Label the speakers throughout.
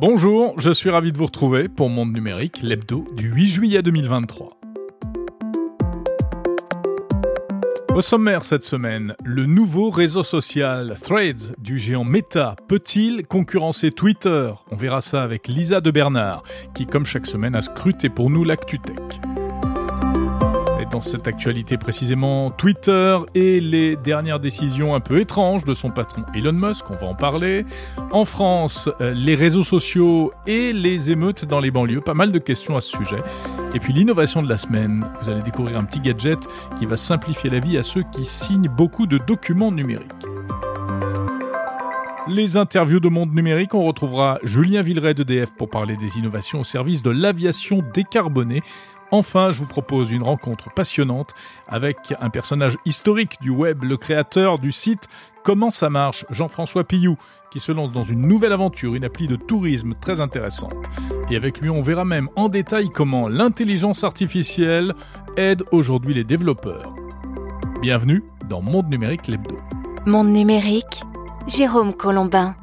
Speaker 1: Bonjour, je suis ravi de vous retrouver pour Monde Numérique, l'hebdo du 8 juillet 2023. Au sommaire cette semaine, le nouveau réseau social Threads du géant Meta peut-il concurrencer Twitter? On verra ça avec Lisa de Bernard, qui comme chaque semaine a scruté pour nous l'actu tech dans cette actualité précisément Twitter et les dernières décisions un peu étranges de son patron Elon Musk, on va en parler. En France, euh, les réseaux sociaux et les émeutes dans les banlieues, pas mal de questions à ce sujet. Et puis l'innovation de la semaine, vous allez découvrir un petit gadget qui va simplifier la vie à ceux qui signent beaucoup de documents numériques. Les interviews de Monde Numérique, on retrouvera Julien Villeray d'EDF pour parler des innovations au service de l'aviation décarbonée. Enfin, je vous propose une rencontre passionnante avec un personnage historique du web, le créateur du site Comment ça marche, Jean-François Pillou, qui se lance dans une nouvelle aventure, une appli de tourisme très intéressante. Et avec lui, on verra même en détail comment l'intelligence artificielle aide aujourd'hui les développeurs. Bienvenue dans Monde Numérique l'Hebdo.
Speaker 2: Monde Numérique, Jérôme Colombin.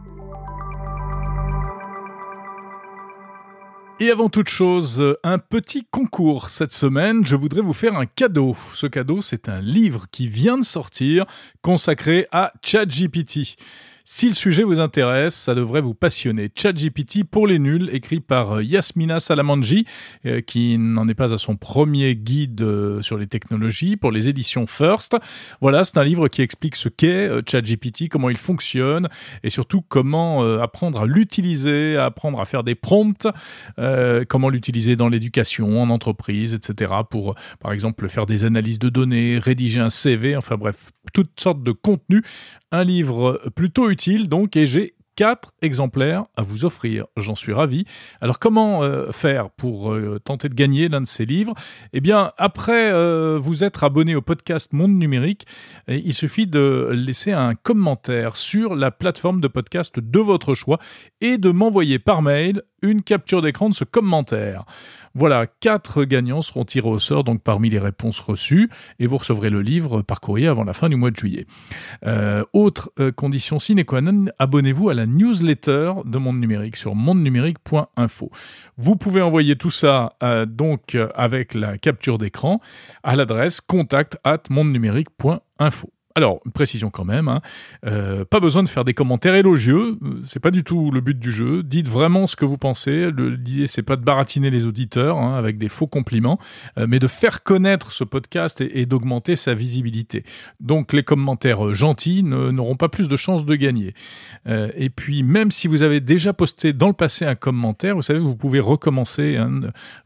Speaker 1: Et avant toute chose, un petit concours cette semaine. Je voudrais vous faire un cadeau. Ce cadeau, c'est un livre qui vient de sortir consacré à ChatGPT. Si le sujet vous intéresse, ça devrait vous passionner. ChatGPT pour les nuls, écrit par euh, Yasmina Salamanji, euh, qui n'en est pas à son premier guide euh, sur les technologies pour les éditions First. Voilà, c'est un livre qui explique ce qu'est ChatGPT, comment il fonctionne et surtout comment apprendre à l'utiliser, apprendre à faire des prompts, comment l'utiliser dans l'éducation, en entreprise, etc. pour, par exemple, faire des analyses de données, rédiger un CV, enfin bref, toutes sortes de contenus. Un livre plutôt utile donc et j'ai quatre exemplaires à vous offrir. J'en suis ravi. Alors comment euh, faire pour euh, tenter de gagner l'un de ces livres? Eh bien, après euh, vous être abonné au podcast Monde Numérique, il suffit de laisser un commentaire sur la plateforme de podcast de votre choix et de m'envoyer par mail une capture d'écran de ce commentaire. Voilà, quatre gagnants seront tirés au sort donc parmi les réponses reçues et vous recevrez le livre par courrier avant la fin du mois de juillet. Euh, autre euh, condition sine qua non, abonnez-vous à la newsletter de Monde Numérique sur mondenumérique.info. Vous pouvez envoyer tout ça euh, donc avec la capture d'écran à l'adresse contact at mondenumérique.info. Alors, précision quand même, hein. euh, pas besoin de faire des commentaires élogieux, c'est pas du tout le but du jeu. Dites vraiment ce que vous pensez. L'idée, c'est pas de baratiner les auditeurs hein, avec des faux compliments, euh, mais de faire connaître ce podcast et, d'augmenter sa visibilité. Donc, les commentaires gentils n'auront pas plus de chances de gagner. Euh, et puis, même si vous avez déjà posté dans le passé un commentaire, vous savez, vous pouvez recommencer. Hein,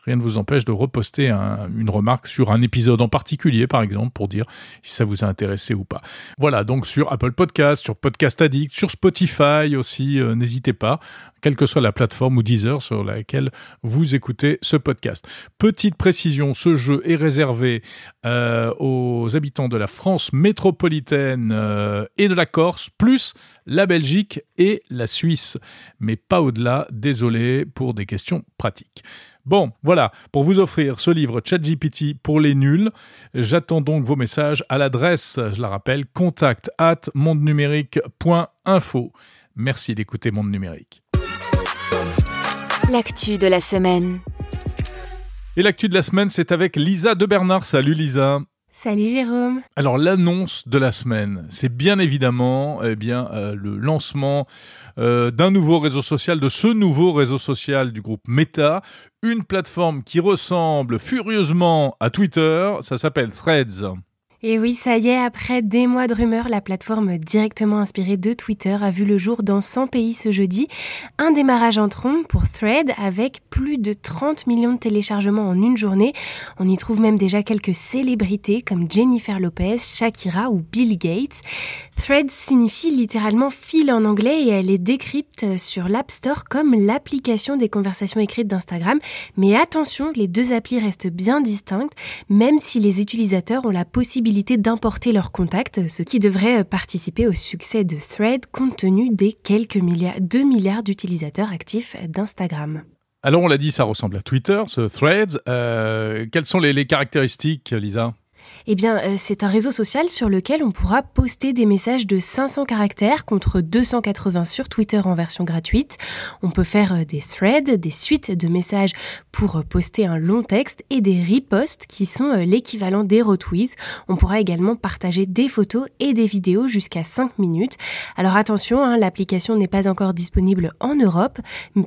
Speaker 1: rien ne vous empêche de reposter une remarque sur un épisode en particulier, par exemple, pour dire si ça vous a intéressé ou pas. Voilà, donc sur Apple Podcast, sur Podcast Addict, sur Spotify aussi, euh, n'hésitez pas, quelle que soit la plateforme ou Deezer sur laquelle vous écoutez ce podcast. Petite précision, ce jeu est réservé euh, aux habitants de la France métropolitaine euh, et de la Corse, plus la Belgique et la Suisse, mais pas au-delà, désolé pour des questions pratiques. Bon, voilà, pour vous offrir ce livre ChatGPT pour les nuls, j'attends donc vos messages à l'adresse, je la rappelle, contact at mondenumérique.info. Merci d'écouter Monde Numérique.
Speaker 2: L'actu de la semaine.
Speaker 1: Et l'actu de la semaine, c'est avec Lisa de Bernard. Salut Lisa.
Speaker 3: Salut Jérôme.
Speaker 1: Alors l'annonce de la semaine, c'est bien évidemment eh bien euh, le lancement euh, d'un nouveau réseau social, de ce nouveau réseau social du groupe Meta, une plateforme qui ressemble furieusement à Twitter, ça s'appelle Threads.
Speaker 3: Et oui, ça y est, après des mois de rumeurs, la plateforme directement inspirée de Twitter a vu le jour dans 100 pays ce jeudi. Un démarrage en trombe pour Thread avec plus de 30 millions de téléchargements en une journée. On y trouve même déjà quelques célébrités comme Jennifer Lopez, Shakira ou Bill Gates. Thread signifie littéralement fil en anglais et elle est décrite sur l'App Store comme l'application des conversations écrites d'Instagram. Mais attention, les deux applis restent bien distinctes, même si les utilisateurs ont la possibilité d'importer leurs contacts, ce qui devrait participer au succès de Thread compte tenu des quelques milliards, 2 milliards d'utilisateurs actifs d'Instagram.
Speaker 1: Alors on l'a dit, ça ressemble à Twitter, ce Threads. Euh, quelles sont les, les caractéristiques, Lisa?
Speaker 3: Eh bien, euh, c'est un réseau social sur lequel on pourra poster des messages de 500 caractères contre 280 sur Twitter en version gratuite. On peut faire euh, des threads, des suites de messages pour euh, poster un long texte et des reposts qui sont l'équivalent des retweets. On pourra également partager des photos et des vidéos jusqu'à 5 minutes. Alors attention, hein, l'application n'est pas encore disponible en Europe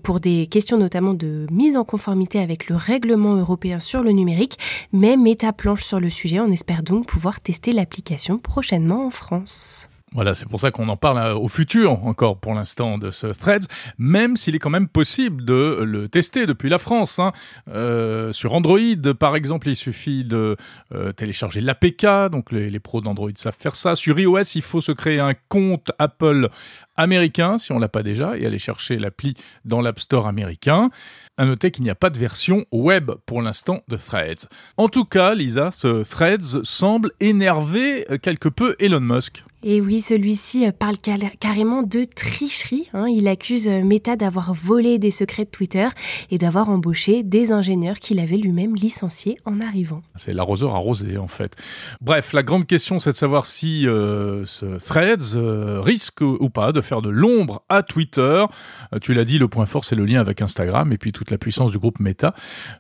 Speaker 3: pour des questions notamment de mise en conformité avec le règlement européen sur le numérique, mais Meta planche sur le sujet espère donc pouvoir tester l'application prochainement en France.
Speaker 1: Voilà, c'est pour ça qu'on en parle euh, au futur encore pour l'instant de ce Threads, même s'il est quand même possible de le tester depuis la France. Hein. Euh, sur Android, par exemple, il suffit de euh, télécharger l'APK, donc les, pros d'Android savent faire ça. Sur iOS, il faut se créer un compte Apple américain, si on l'a pas déjà, et aller chercher l'appli dans l'App Store américain. À noter qu'il n'y a pas de version web pour l'instant de Threads. En tout cas, Lisa, ce Threads semble énerver quelque peu Elon Musk.
Speaker 3: Et oui, celui-ci euh, parle carrément de tricherie. Hein. Il accuse euh, Meta d'avoir volé des secrets de Twitter et d'avoir embauché des ingénieurs qu'il avait lui-même licenciés en arrivant.
Speaker 1: C'est l'arroseur arrosé en fait. Bref, la grande question c'est de savoir si euh, ce Threads risque ou pas de faire de l'ombre à Twitter. tu l'as dit, le point fort c'est le lien avec Instagram et puis toute la puissance du groupe Meta.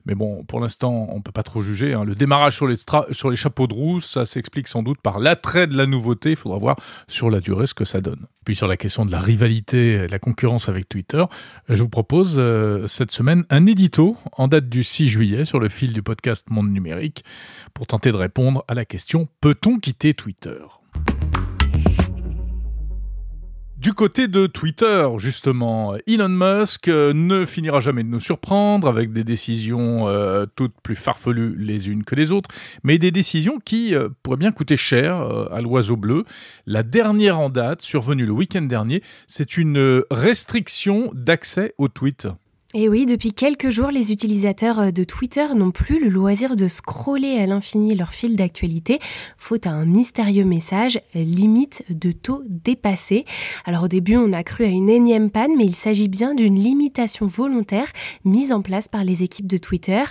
Speaker 1: Mais bon, pour l'instant, on peut pas trop juger. Hein. Le démarrage sur les, sur les chapeaux de roue, ça s'explique sans doute par l'attrait de la nouveauté. Il faudra voir sur la durée ce que ça donne. Puis sur la question de la rivalité et la concurrence avec Twitter, je vous propose euh, cette semaine un édito en date du 6 juillet sur le fil du podcast Monde Numérique pour tenter de répondre à la question peut-on quitter Twitter? Du côté de Twitter, justement, Elon Musk euh, ne finira jamais de nous surprendre avec des décisions euh, toutes plus farfelues les unes que les autres, mais des décisions qui euh, pourraient bien coûter cher à l'oiseau bleu. La dernière en date, survenue le week-end dernier, c'est une restriction d'accès aux tweets.
Speaker 3: Et oui, depuis quelques jours, les utilisateurs euh, de Twitter n'ont plus le loisir de scroller à l'infini leur fil d'actualité, faute à un mystérieux message, limite de taux dépassé. Alors au début, on a cru à une énième panne, mais il s'agit bien d'une limitation volontaire mise en place par les équipes de Twitter.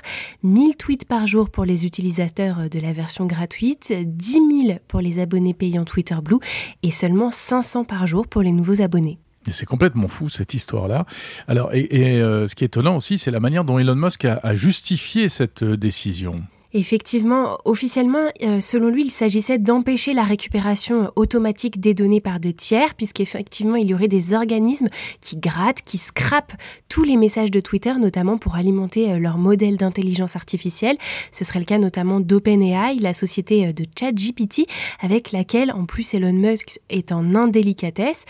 Speaker 3: 1000 tweets par jour pour les utilisateurs de la version gratuite, 10 000 pour les abonnés payants Twitter Blue et seulement 500 par jour pour les nouveaux abonnés.
Speaker 1: C'est complètement fou cette histoire-là. Alors, et, euh, ce qui est étonnant aussi, c'est la manière dont Elon Musk a justifié cette euh, décision.
Speaker 3: Effectivement, officiellement, euh, selon lui, il s'agissait d'empêcher la récupération automatique des données par des tiers, puisqu'effectivement, il y aurait des organismes qui grattent, qui scrapent tous les messages de Twitter, notamment pour alimenter leur modèle d'intelligence artificielle. Ce serait le cas notamment d'OpenAI, la société de ChatGPT, avec laquelle, en plus, Elon Musk est en indélicatesse.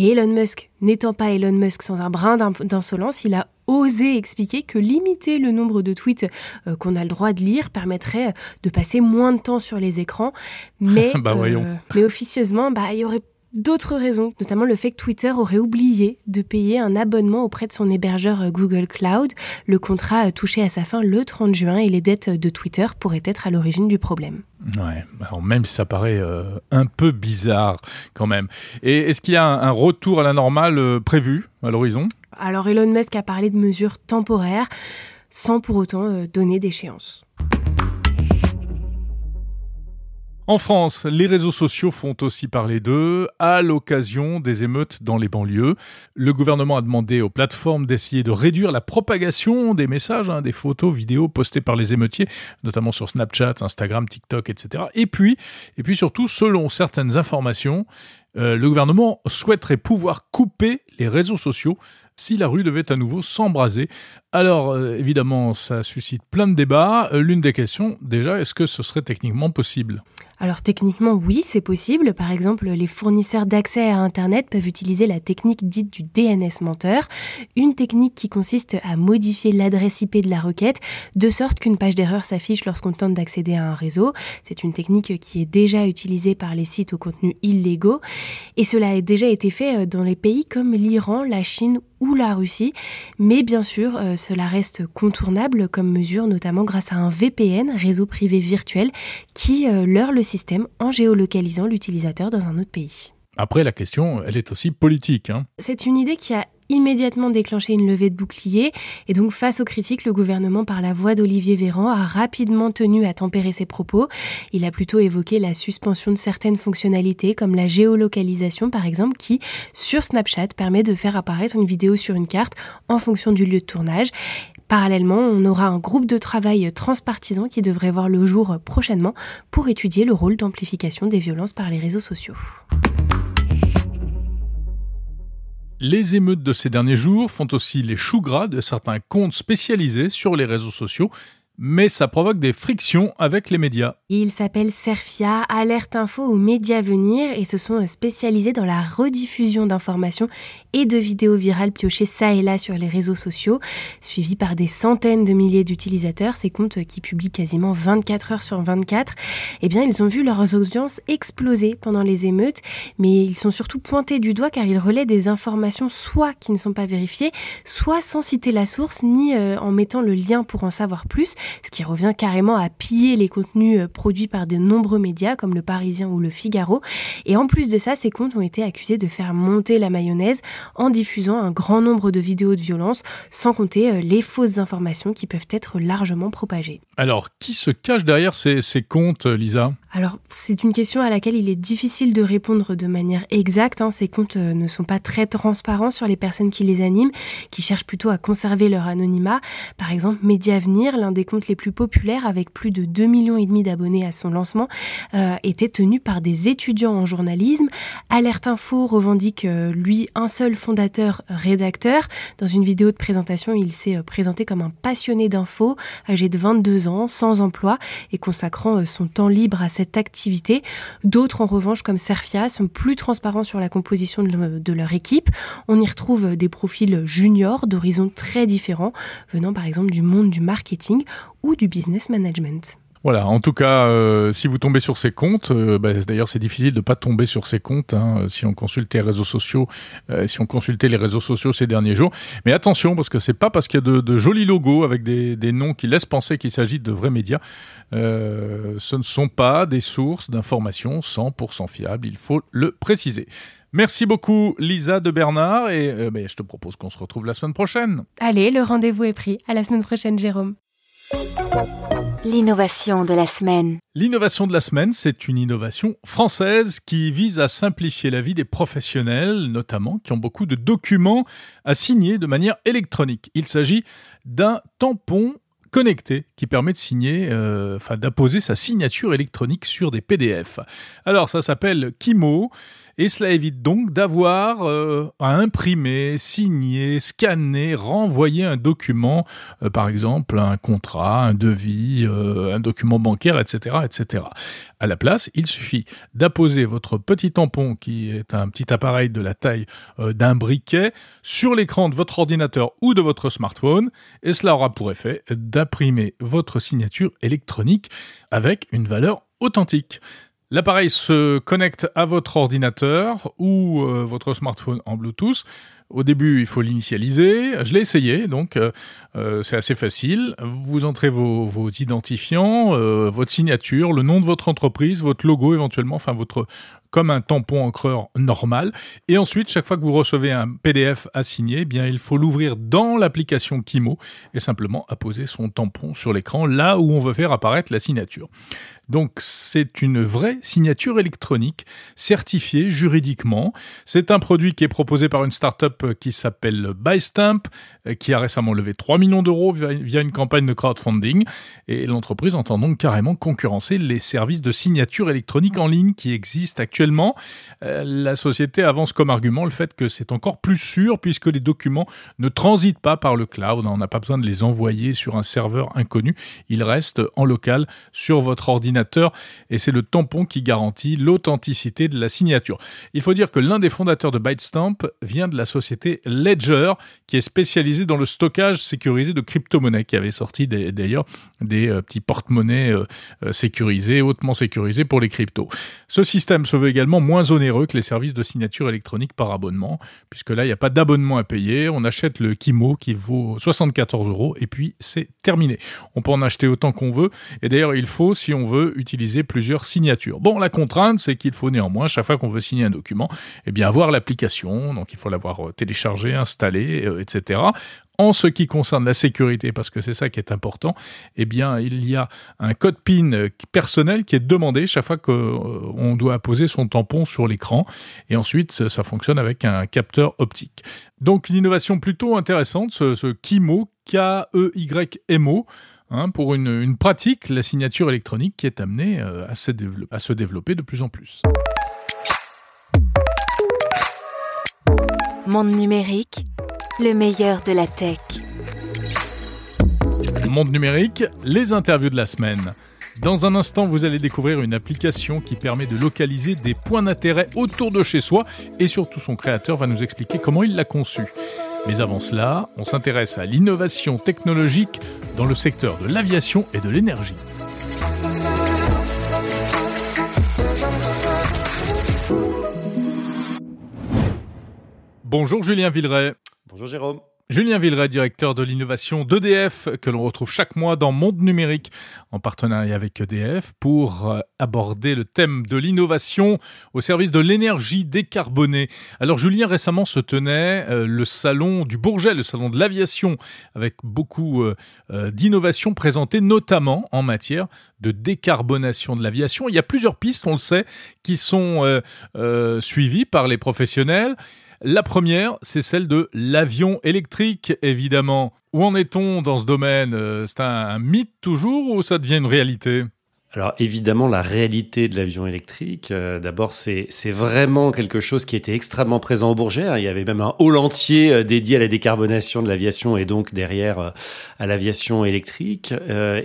Speaker 3: Et Elon Musk, n'étant pas Elon Musk sans un brin d'insolence, il a osé expliquer que limiter le nombre de tweets euh, qu'on a le droit de lire permettrait de passer moins de temps sur les écrans. Mais,
Speaker 1: bah.
Speaker 3: Euh, mais officieusement, bah, il y aurait d'autres raisons, notamment le fait que Twitter aurait oublié de payer un abonnement auprès de son hébergeur Google Cloud. Le contrat touché à sa fin le 30 juin et les dettes de Twitter pourraient être à l'origine du problème.
Speaker 1: Ouais, alors même si ça paraît un peu bizarre quand même. Et est-ce qu'il y a un, retour à la normale prévu à l'horizon?
Speaker 3: Alors Elon Musk a parlé de mesures temporaires sans pour autant euh, donner d'échéance.
Speaker 1: En France, les réseaux sociaux font aussi parler d'eux à l'occasion des émeutes dans les banlieues. Le gouvernement a demandé aux plateformes d'essayer de réduire la propagation des messages, hein, des photos, vidéos postées par les émeutiers, notamment sur Snapchat, Instagram, TikTok, etc. Et puis, et puis surtout, selon certaines informations, euh, le gouvernement souhaiterait pouvoir couper les réseaux sociaux si la rue devait à nouveau s'embraser. Alors euh, évidemment, ça suscite plein de débats. Euh, l'une des questions, déjà, est-ce que ce serait techniquement possible?
Speaker 3: Alors techniquement, oui, c'est possible. Par exemple, les fournisseurs d'accès à Internet peuvent utiliser la technique dite du DNS menteur, une technique qui consiste à modifier l'adresse IP de la requête de sorte qu'une page d'erreur s'affiche lorsqu'on tente d'accéder à un réseau. C'est une technique qui est déjà utilisée par les sites au contenu illégaux et cela a déjà été fait euh, dans les pays comme l'Iran, la Chine ou la Russie. Mais bien sûr, euh, cela reste contournable comme mesure, notamment grâce à un VPN, réseau privé virtuel, qui euh, leurre le système en géolocalisant l'utilisateur dans un autre pays.
Speaker 1: Après, la question, elle est aussi politique. Hein.
Speaker 3: C'est une idée qui a immédiatement déclenché une levée de bouclier et donc face aux critiques, le gouvernement par la voix d'Olivier Véran a rapidement tenu à tempérer ses propos. Il a plutôt évoqué la suspension de certaines fonctionnalités comme la géolocalisation par exemple qui sur Snapchat permet de faire apparaître une vidéo sur une carte en fonction du lieu de tournage. Parallèlement, on aura un groupe de travail transpartisan qui devrait voir le jour prochainement pour étudier le rôle d'amplification des violences par les réseaux sociaux.
Speaker 1: Les émeutes de ces derniers jours font aussi les choux gras de certains comptes spécialisés sur les réseaux sociaux mais ça provoque des frictions avec les médias.
Speaker 3: Ils s'appellent Serfia, Alerte Info ou Média Venir et se sont spécialisés dans la rediffusion d'informations et de vidéos virales piochées ça et là sur les réseaux sociaux, suivis par des centaines de milliers d'utilisateurs, ces comptes qui publient quasiment 24 heures sur 24. Eh bien, ils ont vu leurs audiences exploser pendant les émeutes, mais ils sont surtout pointés du doigt car ils relaient des informations soit qui ne sont pas vérifiées, soit sans citer la source ni euh, en mettant le lien pour en savoir plus ce qui revient carrément à piller les contenus euh, produits par de nombreux médias comme le Parisien ou le Figaro. Et en plus de ça, ces comptes ont été accusés de faire monter la mayonnaise en diffusant un grand nombre de vidéos de violence, sans compter euh, les fausses informations qui peuvent être largement propagées.
Speaker 1: Alors, qui se cache derrière ces, ces comptes, Lisa?
Speaker 3: Alors, c'est une question à laquelle il est difficile de répondre de manière exacte. Hein. Ces comptes euh, ne sont pas très transparents sur les personnes qui les animent, qui cherchent plutôt à conserver leur anonymat. Par exemple, Mediavenir, l'un des comptes les plus populaires, avec plus de 2 millions et demi d'abonnés à son lancement, euh, était tenu par des étudiants en journalisme. Alerte Info revendique, euh, lui, un seul fondateur rédacteur. Dans une vidéo de présentation, il s'est présenté comme un passionné d'infos, âgé de 22 ans, sans emploi et consacrant son temps libre à cette activité. D'autres, en revanche, comme Serfia, sont plus transparents sur la composition de leur équipe. On y retrouve des profils juniors d'horizons très différents, venant par exemple du monde du marketing ou du business management.
Speaker 1: Voilà, en tout cas, euh, si vous tombez sur ces comptes, euh, bah, d'ailleurs c'est difficile de ne pas tomber sur ces comptes hein, si on consulte les réseaux sociaux, euh, consultait les réseaux sociaux ces derniers jours. Mais attention, parce que c'est pas parce qu'il y a de, jolis logos avec des, des, noms qui laissent penser qu'il s'agit de vrais médias. ce ne sont pas des sources d'informations 100% fiables, il faut le préciser. Merci beaucoup Lisa de Bernard et bah, je te propose qu'on se retrouve la semaine prochaine.
Speaker 3: Allez, le rendez-vous est pris. À la semaine prochaine Jérôme.
Speaker 2: L'innovation de la semaine.
Speaker 1: L'innovation de la semaine, c'est une innovation française qui vise à simplifier la vie des professionnels, notamment qui ont beaucoup de documents à signer de manière électronique. Il s'agit d'un tampon connecté qui permet de signer, euh, enfin d'apposer sa signature électronique sur des PDF. Alors ça s'appelle Kimo et cela évite donc d'avoir euh, à imprimer, signer, scanner, renvoyer un document, euh, par exemple un contrat, un devis, euh, un document bancaire, etc., etc. À la place, il suffit d'apposer votre petit tampon, qui est un petit appareil de la taille d'un briquet, sur l'écran de votre ordinateur ou de votre smartphone, et cela aura pour effet d'imprimer votre signature électronique avec une valeur authentique. L'appareil se connecte à votre ordinateur ou euh, votre smartphone en Bluetooth. Au début, il faut l'initialiser. Je l'ai essayé, donc euh, euh, c'est assez facile. Vous entrez vos, identifiants, votre signature, le nom de votre entreprise, votre logo éventuellement, enfin votre comme un tampon encreur normal. Et ensuite, chaque fois que vous recevez un PDF à signer, eh il faut l'ouvrir dans l'application Kimo et simplement apposer son tampon sur l'écran là où on veut faire apparaître la signature. Donc c'est une vraie signature électronique certifiée juridiquement. C'est un produit qui est proposé par une start-up qui s'appelle Bystamp, qui a récemment levé 3 millions d'euros via une campagne de crowdfunding. Et l'entreprise entend donc carrément concurrencer les services de signature électronique en ligne qui existent actuellement. Euh, la société avance comme argument le fait que c'est encore plus sûr puisque les documents ne transitent pas par le cloud. On n'a pas besoin de les envoyer sur un serveur inconnu. Ils restent en local sur votre ordinateur et c'est le tampon qui garantit l'authenticité de la signature. Il faut dire que l'un des fondateurs de Bytestamp vient de la société Ledger, qui est spécialisée dans le stockage sécurisé de crypto-monnaies, qui avait sorti d'ailleurs des euh, petits porte-monnaies euh, euh, sécurisés, hautement sécurisés pour les cryptos. Ce système se veut également moins onéreux que les services de signature électronique par abonnement, puisque là, il n'y a pas d'abonnement à payer. On achète le Kimo qui vaut 74 euros et puis c'est terminé. On peut en acheter autant qu'on veut. Et d'ailleurs, il faut, si on veut, utiliser plusieurs signatures. Bon, la contrainte, c'est qu'il faut néanmoins, chaque fois qu'on veut signer un document, eh bien avoir l'application, donc il faut l'avoir téléchargée, installée, etc. En ce qui concerne la sécurité, parce que c'est ça qui est important, eh bien, il y a un code PIN personnel qui est demandé chaque fois qu'on doit poser son tampon sur l'écran. Et ensuite, ça fonctionne avec un capteur optique. Donc, une innovation plutôt intéressante, ce, KIMO, K-E-Y-M-O. Hein, pour une, pratique, la signature électronique qui est amenée euh, à se développer de plus en plus.
Speaker 2: Monde numérique le meilleur de la tech.
Speaker 1: Monde numérique, les interviews de la semaine. Dans un instant, vous allez découvrir une application qui permet de localiser des points d'intérêt autour de chez soi et surtout son créateur va nous expliquer comment il l'a conçu. Mais avant cela, on s'intéresse à l'innovation technologique dans le secteur de l'aviation et de l'énergie. Bonjour Julien Villeray.
Speaker 4: Bonjour Jérôme.
Speaker 1: Julien Villeray, directeur de l'innovation d'EDF, que l'on retrouve chaque mois dans Monde Numérique, en partenariat avec EDF, pour euh, aborder le thème de l'innovation au service de l'énergie décarbonée. Alors Julien, récemment se tenait euh, le salon du Bourget, le salon de l'aviation, avec beaucoup euh, d'innovations présentées, notamment en matière de décarbonation de l'aviation. Il y a plusieurs pistes, on le sait, qui sont suivies par les professionnels. La première, c'est celle de l'avion électrique, évidemment. Où en est-on dans ce domaine? Euh, C'est un mythe toujours ou ça devient une réalité?
Speaker 4: Alors évidemment, la réalité de l'avion électrique, euh, d'abord, c'est vraiment quelque chose qui était extrêmement présent au Bourget. Hein. Il y avait même un hall entier euh, dédié à la décarbonation de l'aviation et donc derrière euh, à l'aviation électrique.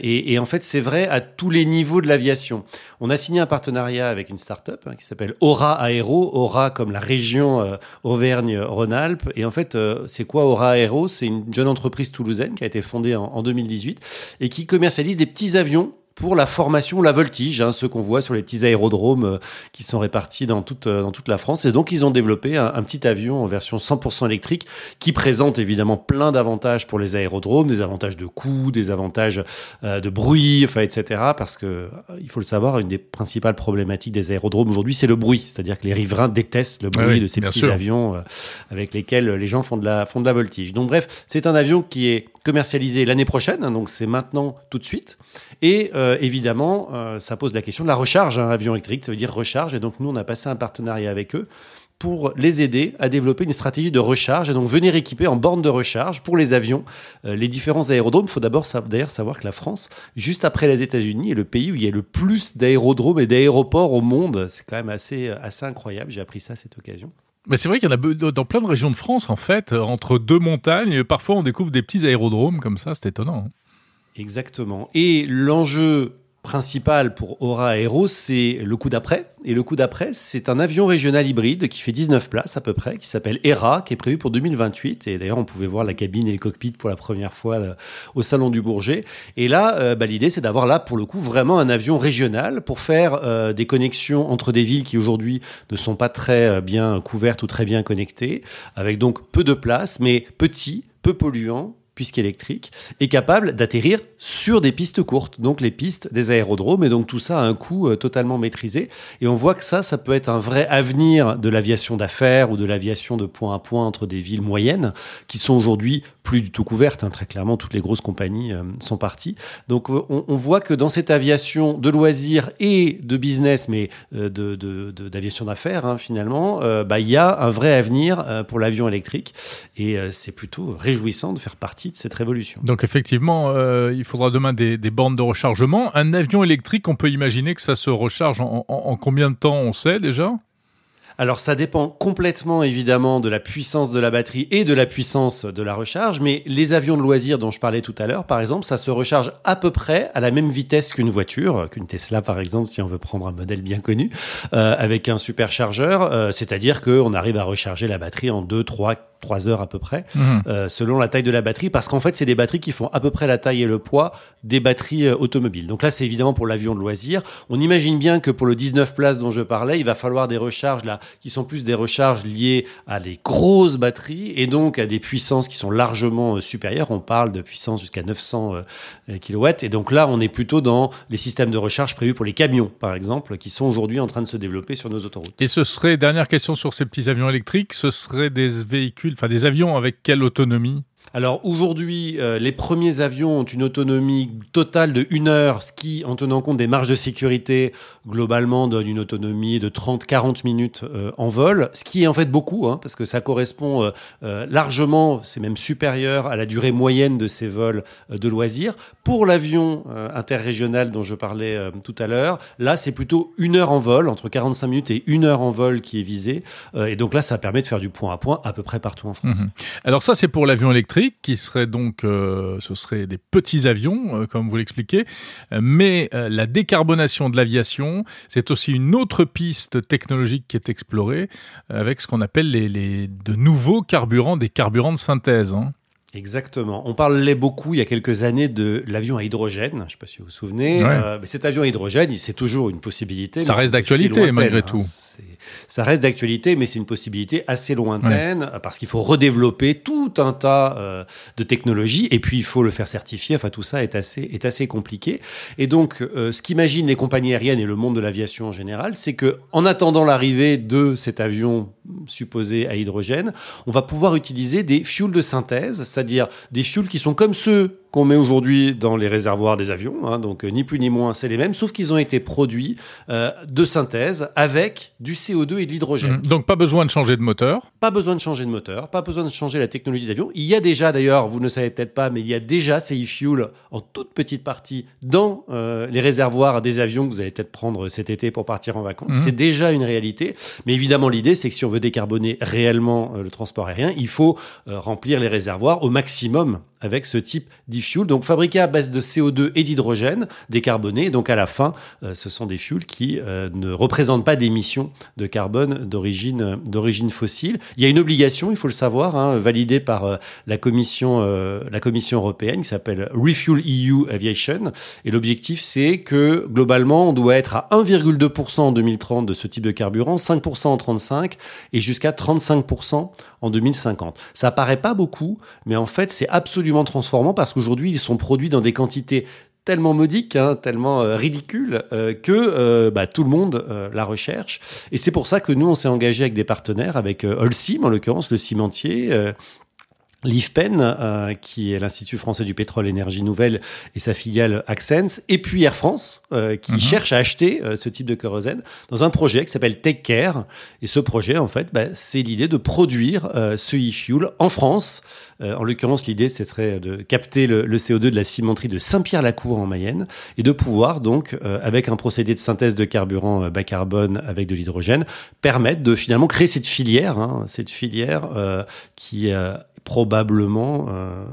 Speaker 4: Et, et, en fait, c'est vrai à tous les niveaux de l'aviation. On a signé un partenariat avec une start-up hein, qui s'appelle Aura Aero. Aura comme la région Auvergne-Rhône-Alpes. Et en fait, c'est quoi Aura Aero? C'est une jeune entreprise toulousaine qui a été fondée en 2018 et qui commercialise des petits avions pour la formation, la voltige, hein, ceux qu'on voit sur les petits aérodromes euh, qui sont répartis dans toute, euh, dans toute la France. Et donc, ils ont développé un, petit avion en version 100% électrique qui présente évidemment plein d'avantages pour les aérodromes, des avantages de coût, des avantages euh, de bruit, enfin, etc. Parce que, il faut le savoir, une des principales problématiques des aérodromes aujourd'hui, c'est le bruit. C'est-à-dire que les riverains détestent le bruit de ces petits avions avec lesquels les gens font de la, font de la voltige. Donc, bref, c'est un avion qui est commercialisé l'année prochaine, hein, donc c'est maintenant tout de suite. Et euh, évidemment, euh, ça pose la question de la recharge. Un avion électrique, ça veut dire recharge. Et donc nous, on a passé un partenariat avec eux pour les aider à développer une stratégie de recharge et donc venir équiper en borne de recharge pour les avions euh, les différents aérodromes. Il faut d'abord d'ailleurs savoir que la France, juste après les États-Unis, est le pays où il y a le plus d'aérodromes et d'aéroports au monde. C'est quand même assez, assez incroyable. J'ai appris ça à cette occasion.
Speaker 1: Mais c'est vrai qu'il y en a dans plein de régions de France, en fait, entre deux montagnes. Parfois, on découvre des petits aérodromes comme ça. C'est étonnant. Hein.
Speaker 4: Exactement. Et l'enjeu principal pour Aura Aero, c'est le coup d'après. Et le coup d'après, c'est un avion régional hybride qui fait 19 places à peu près, qui s'appelle ERA, qui est prévu pour 2028. Et d'ailleurs, on pouvait voir la cabine et le cockpit pour la première fois euh, au Salon du Bourget. Et là, euh, bah, l'idée, c'est d'avoir là, pour le coup, vraiment un avion régional pour faire euh, des connexions entre des villes qui aujourd'hui ne sont pas très bien couvertes ou très bien connectées, avec donc peu de place, mais petit, peu polluant, puisqu'électrique, est capable d'atterrir sur des pistes courtes, donc les pistes des aérodromes, et donc tout ça a un coût euh, totalement maîtrisé. Et on voit que ça, ça peut être un vrai avenir de l'aviation d'affaires ou de l'aviation de point à point entre des villes moyennes, qui sont aujourd'hui plus du tout couvertes. Hein. Très clairement, toutes les grosses compagnies euh, sont parties. Donc euh, on, voit que dans cette aviation de loisirs et de business, mais d'aviation de, d'affaires, hein, finalement, bah, il y a un vrai avenir pour l'avion électrique. Et c'est plutôt réjouissant de faire partie de cette révolution.
Speaker 1: Donc effectivement, euh, il faudra demain des, bornes de rechargement. Un avion électrique, on peut imaginer que ça se recharge en combien de temps, on sait déjà?
Speaker 4: Alors ça dépend complètement évidemment de la puissance de la batterie et de la puissance de la recharge, mais les avions de loisirs dont je parlais tout à l'heure, par exemple, ça se recharge à peu près à la même vitesse qu'une voiture, qu'une Tesla par exemple, si on veut prendre un modèle bien connu, euh, avec un superchargeur, euh, c'est-à-dire qu'on arrive à recharger la batterie en 2, 3, trois heures à peu près, mhm. selon la taille de la batterie, parce qu'en fait, c'est des batteries qui font à peu près la taille et le poids des batteries automobiles. Donc là, c'est évidemment pour l'avion de loisir. On imagine bien que pour le 19 places dont je parlais, il va falloir des recharges là, qui sont plus des recharges liées à des grosses batteries et donc à des puissances qui sont largement supérieures. On parle de puissance jusqu'à 900 kW. Et donc là, on est plutôt dans les systèmes de recharge prévus pour les camions, par exemple, qui sont aujourd'hui en train de se développer sur nos autoroutes.
Speaker 1: Et ce serait, dernière question sur ces petits avions électriques, ce serait des véhicules, enfin des avions avec quelle autonomie
Speaker 4: alors aujourd'hui, euh, les premiers avions ont une autonomie totale de 1 heure, ce qui, en tenant compte des marges de sécurité, globalement donne une autonomie de 30-40 minutes euh, en vol, ce qui est en fait beaucoup, hein, parce que ça correspond euh, largement, c'est même supérieur à la durée moyenne de ces vols de loisirs. Pour l'avion interrégional dont je parlais tout à l'heure, là c'est plutôt une heure en vol, entre 45 minutes et une heure en vol qui est visé, et donc là ça permet de faire du point à point à peu près partout en France.
Speaker 1: Mhm. Alors ça c'est pour l'avion électrique qui serait donc, euh, ce serait des petits avions, euh, comme vous l'expliquez, mais euh, la décarbonation de l'aviation, c'est aussi une autre piste technologique qui est explorée avec ce qu'on appelle les, les, de nouveaux carburants, des carburants de synthèse. Hein.
Speaker 4: Exactement. On parlait beaucoup il y a quelques années de l'avion à hydrogène. Je ne sais pas si vous vous souvenez. mais cet avion à hydrogène, c'est toujours une possibilité.
Speaker 1: Ça reste d'actualité malgré hein. tout
Speaker 4: ça reste d'actualité, mais c'est une possibilité assez lointaine parce qu'il faut redévelopper tout un tas euh, de technologies et puis il faut le faire certifier. Enfin, tout ça est assez, est assez compliqué. Et donc, euh, ce qu'imaginent les compagnies aériennes et le monde de l'aviation en général, c'est que en attendant l'arrivée de cet avion supposé à hydrogène, on va pouvoir utiliser des fuels de synthèse, c'est-à-dire des fuels qui sont comme ceux qu'on met aujourd'hui dans les réservoirs des avions. Hein, donc, ni plus ni moins, c'est les mêmes, sauf qu'ils ont été produits euh, de synthèse avec du CO2 et de l'hydrogène.
Speaker 1: Mmh. Donc, pas besoin de changer de moteur
Speaker 4: Pas besoin de changer de moteur, pas besoin de changer la technologie d'avion. Il y a déjà, d'ailleurs, vous ne savez peut-être pas, mais il y a déjà ces e-fuels en toute petite partie dans euh, les réservoirs des avions que vous allez peut-être prendre cet été pour partir en vacances. Mmh. C'est déjà une réalité. Mais évidemment, l'idée, c'est que si on veut décarboner réellement euh, le transport aérien, il faut remplir les réservoirs au maximum avec ce type d'e-fuel. Donc fabriqué à base de CO2 et d'hydrogène décarboné. Donc à la fin, euh, ce sont des fuels qui euh, ne représentent pas d'émissions de carbone d'origine fossile. Il y a une obligation, il faut le savoir, hein, validée par euh, la commission européenne qui s'appelle Refuel EU Aviation. Et l'objectif, c'est que globalement, on doit être à 1,2% en 2030 de ce type de carburant, 5% en 35 et jusqu'à 35% en 2050. Ça paraît pas beaucoup, mais en fait, c'est absolument transformant parce qu'aujourd'hui, ils sont produits dans des quantités tellement modiques, hein, tellement euh, ridicules, euh, que euh, bah, tout le monde la recherche. Et c'est pour ça que nous, on s'est engagé avec des partenaires, avec Holcim en l'occurrence, le cimentier, l'IFPEN, euh, qui est l'Institut français du pétrole énergie nouvelle et sa filiale Accents, et puis Air France, euh, qui mhm. cherche à acheter euh, ce type de kérosène dans un projet qui s'appelle Take Care. Et ce projet, en fait, bah, c'est l'idée de produire ce e-fuel en France. en l'occurrence, l'idée, ce serait de capter le, le, CO2 de la cimenterie de Saint-Pierre-la-Cour en Mayenne et de pouvoir, donc, avec un procédé de synthèse de carburant bas carbone avec de l'hydrogène, permettre de finalement créer cette filière, hein, cette filière qui probablement euh,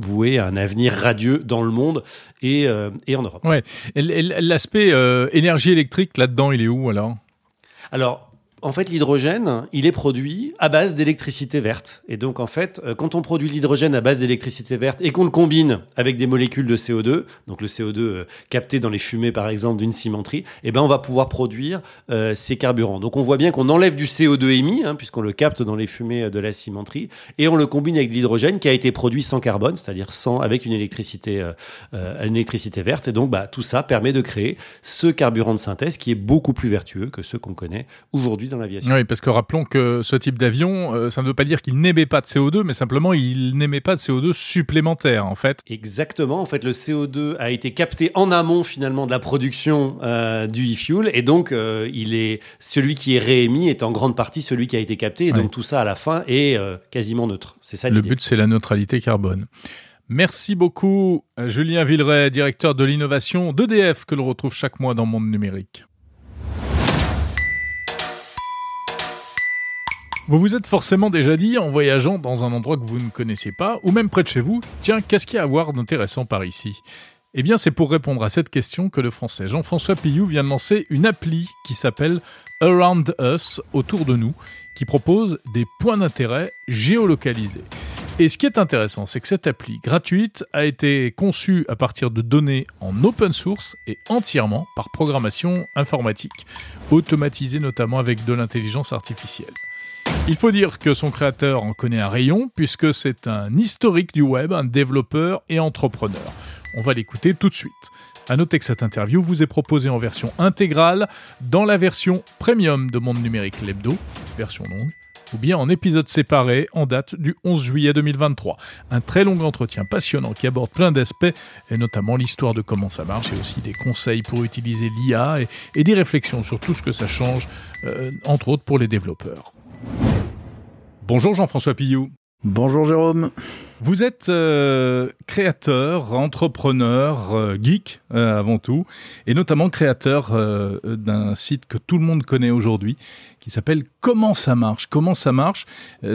Speaker 4: voué à un avenir radieux dans le monde et, euh, et en Europe.
Speaker 1: Ouais. L'aspect euh, énergie électrique là-dedans, il est où alors?
Speaker 4: Alors, en fait, l'hydrogène, il est produit à base d'électricité verte. Et donc, en fait, euh, quand on produit l'hydrogène à base d'électricité verte et qu'on le combine avec des molécules de CO2, donc le CO2 euh, capté dans les fumées, par exemple, d'une cimenterie, eh ben, on va pouvoir produire euh, ces carburants. Donc, on voit bien qu'on enlève du CO2 émis, hein, puisqu'on le capte dans les fumées de la cimenterie, et on le combine avec de l'hydrogène qui a été produit sans carbone, c'est-à-dire sans, avec une électricité, une électricité verte. Et donc, bah, tout ça permet de créer ce carburant de synthèse qui est beaucoup plus vertueux que ceux qu'on connaît aujourd'hui dans l'aviation.
Speaker 1: Oui, parce que rappelons que ce type d'avion, euh, ça ne veut pas dire qu'il n'émet pas de CO2, mais simplement il n'émet pas de CO2 supplémentaire, en fait.
Speaker 4: Exactement. En fait, le CO2 a été capté en amont finalement de la production euh, du e-fuel, et donc euh, il est celui qui est réémis est en grande partie celui qui a été capté, et donc tout ça à la fin est quasiment neutre. C'est ça.
Speaker 1: Le but, c'est la neutralité carbone. Merci beaucoup, Julien Villeray, directeur de l'innovation d'EDF, que l'on retrouve chaque mois dans Monde Numérique. Vous vous êtes forcément déjà dit, en voyageant dans un endroit que vous ne connaissez pas, ou même près de chez vous, tiens, qu'est-ce qu'il y a à voir d'intéressant par ici? Eh bien, c'est pour répondre à cette question que le français Jean-François Pillou vient de lancer une appli qui s'appelle Around Us, autour de nous, qui propose des points d'intérêt géolocalisés. Et ce qui est intéressant, c'est que cette appli gratuite a été conçue à partir de données en open source et entièrement par programmation informatique, automatisée notamment avec de l'intelligence artificielle. Il faut dire que son créateur en connaît un rayon, puisque c'est un historique du web, un développeur et entrepreneur. On va l'écouter tout de suite. À noter que cette interview vous est proposée en version intégrale dans la version premium de Monde Numérique Lebdo, version longue, ou bien en épisode séparé en date du 11 juillet 2023. Un très long entretien passionnant qui aborde plein d'aspects, et notamment l'histoire de comment ça marche et aussi des conseils pour utiliser l'IA et, des réflexions sur tout ce que ça change, euh, entre autres pour les développeurs. Bonjour Jean-François Pillou.
Speaker 5: Bonjour Jérôme.
Speaker 1: Vous êtes euh, créateur, entrepreneur, euh, geek euh, avant tout, et notamment créateur d'un site que tout le monde connaît aujourd'hui, qui s'appelle Comment ça marche? Comment ça marche?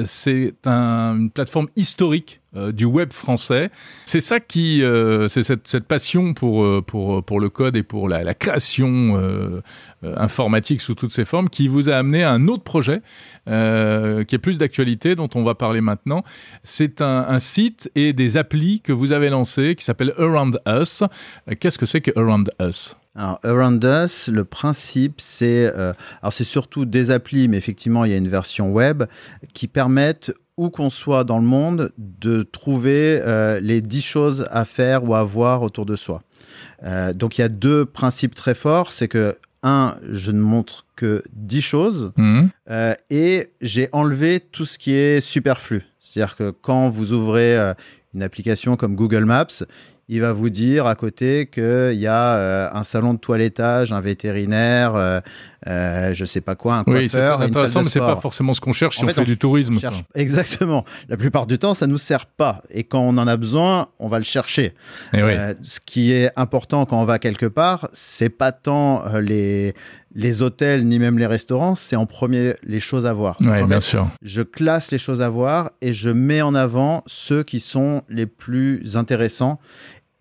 Speaker 1: C'est une plateforme historique du web français. C'est ça qui, c'est cette, passion pour pour pour le code et pour la, création informatique sous toutes ses formes qui vous a amené à un autre projet qui est plus d'actualité, dont on va parler maintenant. C'est un, site et des applis que vous avez lancés qui s'appellent Around Us. Qu'est-ce que c'est que Around Us?
Speaker 5: Alors, Around Us, le principe, c'est euh, alors c'est surtout des applis, mais effectivement, il y a une version web qui permettent où qu'on soit dans le monde de trouver euh, les 10 choses à faire ou à voir autour de soi. Euh, donc, il y a deux principes très forts, c'est que un, je ne montre que 10 choses mhm. et j'ai enlevé tout ce qui est superflu. C'est-à-dire que quand vous ouvrez euh, une application comme Google Maps, il va vous dire à côté qu'il y a euh, un salon de toilettage, un vétérinaire, euh, je sais pas quoi, un coiffeur. Oui, c'est
Speaker 1: intéressant, mais c'est pas forcément ce qu'on cherche si on fait, du tourisme.
Speaker 5: Exactement. La plupart du temps, ça nous sert pas. Et quand on en a besoin, on va le chercher.
Speaker 1: Euh,
Speaker 5: ce qui est important quand on va quelque part, c'est pas tant euh, les les hôtels ni même les restaurants, c'est en premier les choses à voir.
Speaker 1: Oui, bien sûr.
Speaker 5: Je classe les choses à voir et je mets en avant ceux qui sont les plus intéressants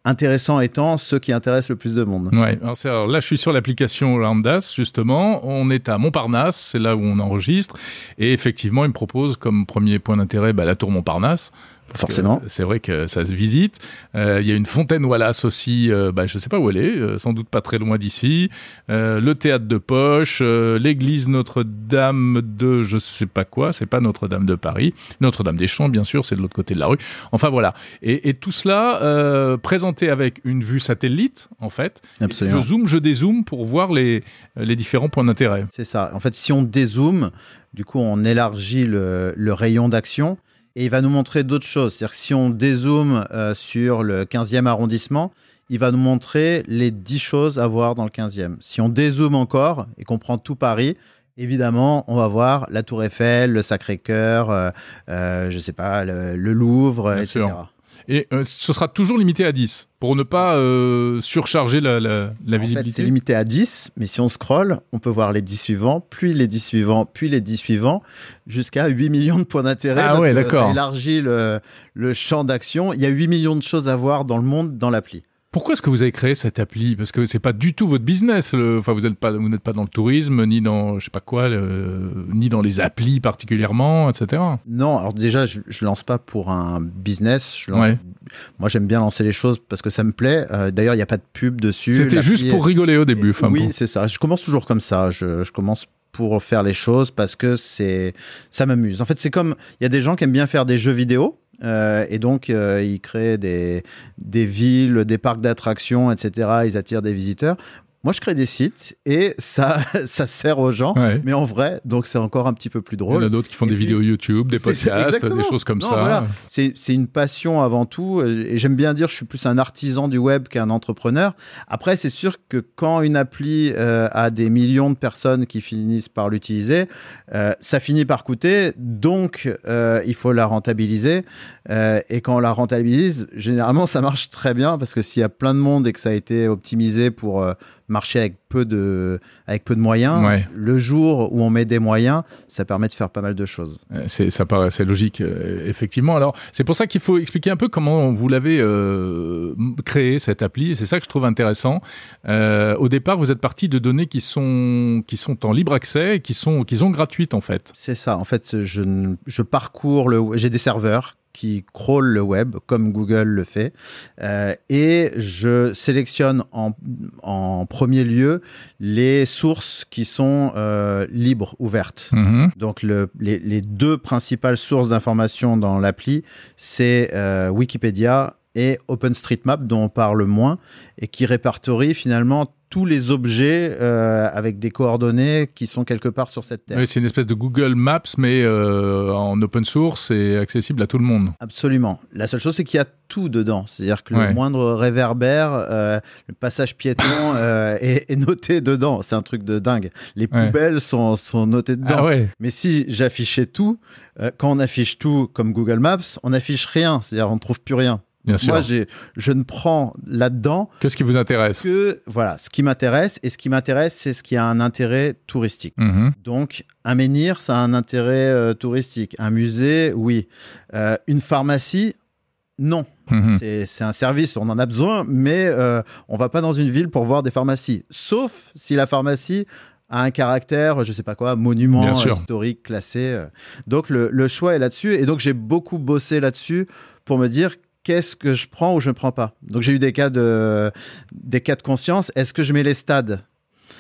Speaker 5: intéressant étant ceux qui intéressent le plus de monde.
Speaker 1: Ouais, alors, là je suis sur l'application Lambdas justement, on est à Montparnasse, c'est là où on enregistre, et effectivement il me propose comme premier point d'intérêt bah, la tour Montparnasse,
Speaker 5: Forcément.
Speaker 1: C'est vrai que ça se visite. Euh, il y a une fontaine Wallace aussi, euh, bah, je sais pas où elle est, euh, sans doute pas très loin d'ici. le théâtre de Poche, l'église Notre-Dame de je sais pas quoi, c'est pas Notre-Dame de Paris, Notre-Dame des Champs bien sûr, c'est de l'autre côté de la rue. Enfin voilà. Et, et tout cela présenté avec une vue satellite en fait.
Speaker 5: Absolument.
Speaker 1: Je zoome, je dézoome pour voir les, les différents points d'intérêt.
Speaker 5: C'est ça. En fait, si on dézoome, du coup on élargit le, le rayon d'action. Et il va nous montrer d'autres choses. C'est-à-dire que si on dézoome euh, sur le 15e arrondissement, il va nous montrer les 10 choses à voir dans le 15e. Si on dézoome encore et qu'on prend tout Paris, évidemment, on va voir la Tour Eiffel, le Sacré-Cœur, euh, euh, je sais pas, le, Louvre, etc.
Speaker 1: Et euh, ce sera toujours limité à 10 pour ne pas euh, surcharger la, la, la visibilité.
Speaker 5: c'est limité à 10, mais si on scrolle, on peut voir les 10 suivants, puis les 10 suivants, puis les 10 suivants, jusqu'à 8 millions de points d'intérêt.
Speaker 1: Ah ouais, d'accord.
Speaker 5: Ça élargit le, le champ d'action. Il y a 8 millions de choses à voir dans le monde dans l'appli.
Speaker 1: Pourquoi est-ce que vous avez créé cette appli? Parce que c'est pas du tout votre business. Enfin, vous n'êtes pas, vous n'êtes pas dans le tourisme, ni dans, je sais pas quoi, ni dans les applis particulièrement, etc.
Speaker 5: Non, alors déjà, je, je lance pas pour un business. Je lance... Moi, j'aime bien lancer les choses parce que ça me plaît. Euh, d'ailleurs, il n'y a pas de pub dessus.
Speaker 1: C'était juste pour rigoler au début. Enfin,
Speaker 5: oui, c'est ça. Je commence toujours comme ça. Je, je commence pour faire les choses parce que c'est ça m'amuse. En fait, c'est comme il y a des gens qui aiment bien faire des jeux vidéo euh, et donc, euh, ils créent des, des villes, des parcs d'attractions, etc. Ils attirent des visiteurs. Moi, je crée des sites et ça, ça sert aux gens, mais en vrai, donc c'est encore un petit peu plus drôle.
Speaker 1: Il y en a d'autres qui font des vidéos YouTube, des podcasts, des choses comme ça.
Speaker 5: C'est une passion avant tout, et j'aime bien dire, je suis plus un artisan du web qu'un entrepreneur. Après, c'est sûr que quand une appli euh, a des millions de personnes qui finissent par l'utiliser, euh, ça finit par coûter, donc euh, il faut la rentabiliser. et quand on la rentabilise, généralement, ça marche très bien parce que s'il y a plein de monde et que ça a été optimisé pour marcher avec peu de, avec peu de moyens.
Speaker 1: Ouais.
Speaker 5: Le jour où on met des moyens, ça permet de faire pas mal de choses.
Speaker 1: Euh, C'est, ça paraît c'est logique, euh, effectivement. Alors, c'est pour ça qu'il faut expliquer un peu comment vous l'avez euh, créé, cette appli. C'est ça que je trouve intéressant. Euh, au départ, vous êtes parti de données qui sont, qui sont en libre accès, qui sont, qui sont gratuites, en fait.
Speaker 5: C'est ça. En fait, je, je parcours le. J'ai des serveurs qui crawlent le web comme Google le fait, euh, et je sélectionne en, en premier lieu les sources qui sont euh, libres, ouvertes.
Speaker 1: Mhm.
Speaker 5: Donc le- les, les deux principales sources d'information dans l'appli, c'est euh, Wikipédia et OpenStreetMap, dont on parle moins, et qui répertorie finalement tous les objets euh, avec des coordonnées qui sont quelque part sur cette terre.
Speaker 1: Oui, c'est une espèce de Google Maps, mais euh, en open source et accessible à tout le monde.
Speaker 5: Absolument. La seule chose, c'est qu'il y a tout dedans. C'est-à-dire que
Speaker 1: Ouais.
Speaker 5: le moindre réverbère, euh, le passage piéton est, est noté dedans. C'est un truc de dingue. Les
Speaker 1: Ouais.
Speaker 5: poubelles sont, sont notées dedans.
Speaker 1: Ah ouais.
Speaker 5: Mais si j'affichais tout, quand on affiche tout comme Google Maps, on n'affiche rien. C'est-à-dire on ne trouve plus rien.
Speaker 1: Bien sûr.
Speaker 5: Moi, je ne prends là-dedans
Speaker 1: Qu'est-ce qui vous intéresse
Speaker 5: que voilà, ce qui m'intéresse. Et ce qui m'intéresse, c'est ce qui a un intérêt touristique.
Speaker 1: Mhm.
Speaker 5: Donc, un menhir, ça a un intérêt euh, touristique. Un musée, oui. Euh, une pharmacie, non.
Speaker 1: Mhm.
Speaker 5: C'est un service, on en a besoin, mais euh, on va pas dans une ville pour voir des pharmacies. Sauf si la pharmacie a un caractère, je sais pas quoi, monument historique classé. euh. Donc le, le choix est là-dessus. Et donc j'ai beaucoup bossé là-dessus pour me dire qu'est-ce que je prends ou je ne prends pas. Donc j'ai eu des cas de, des cas de conscience. Est-ce que je mets les stades?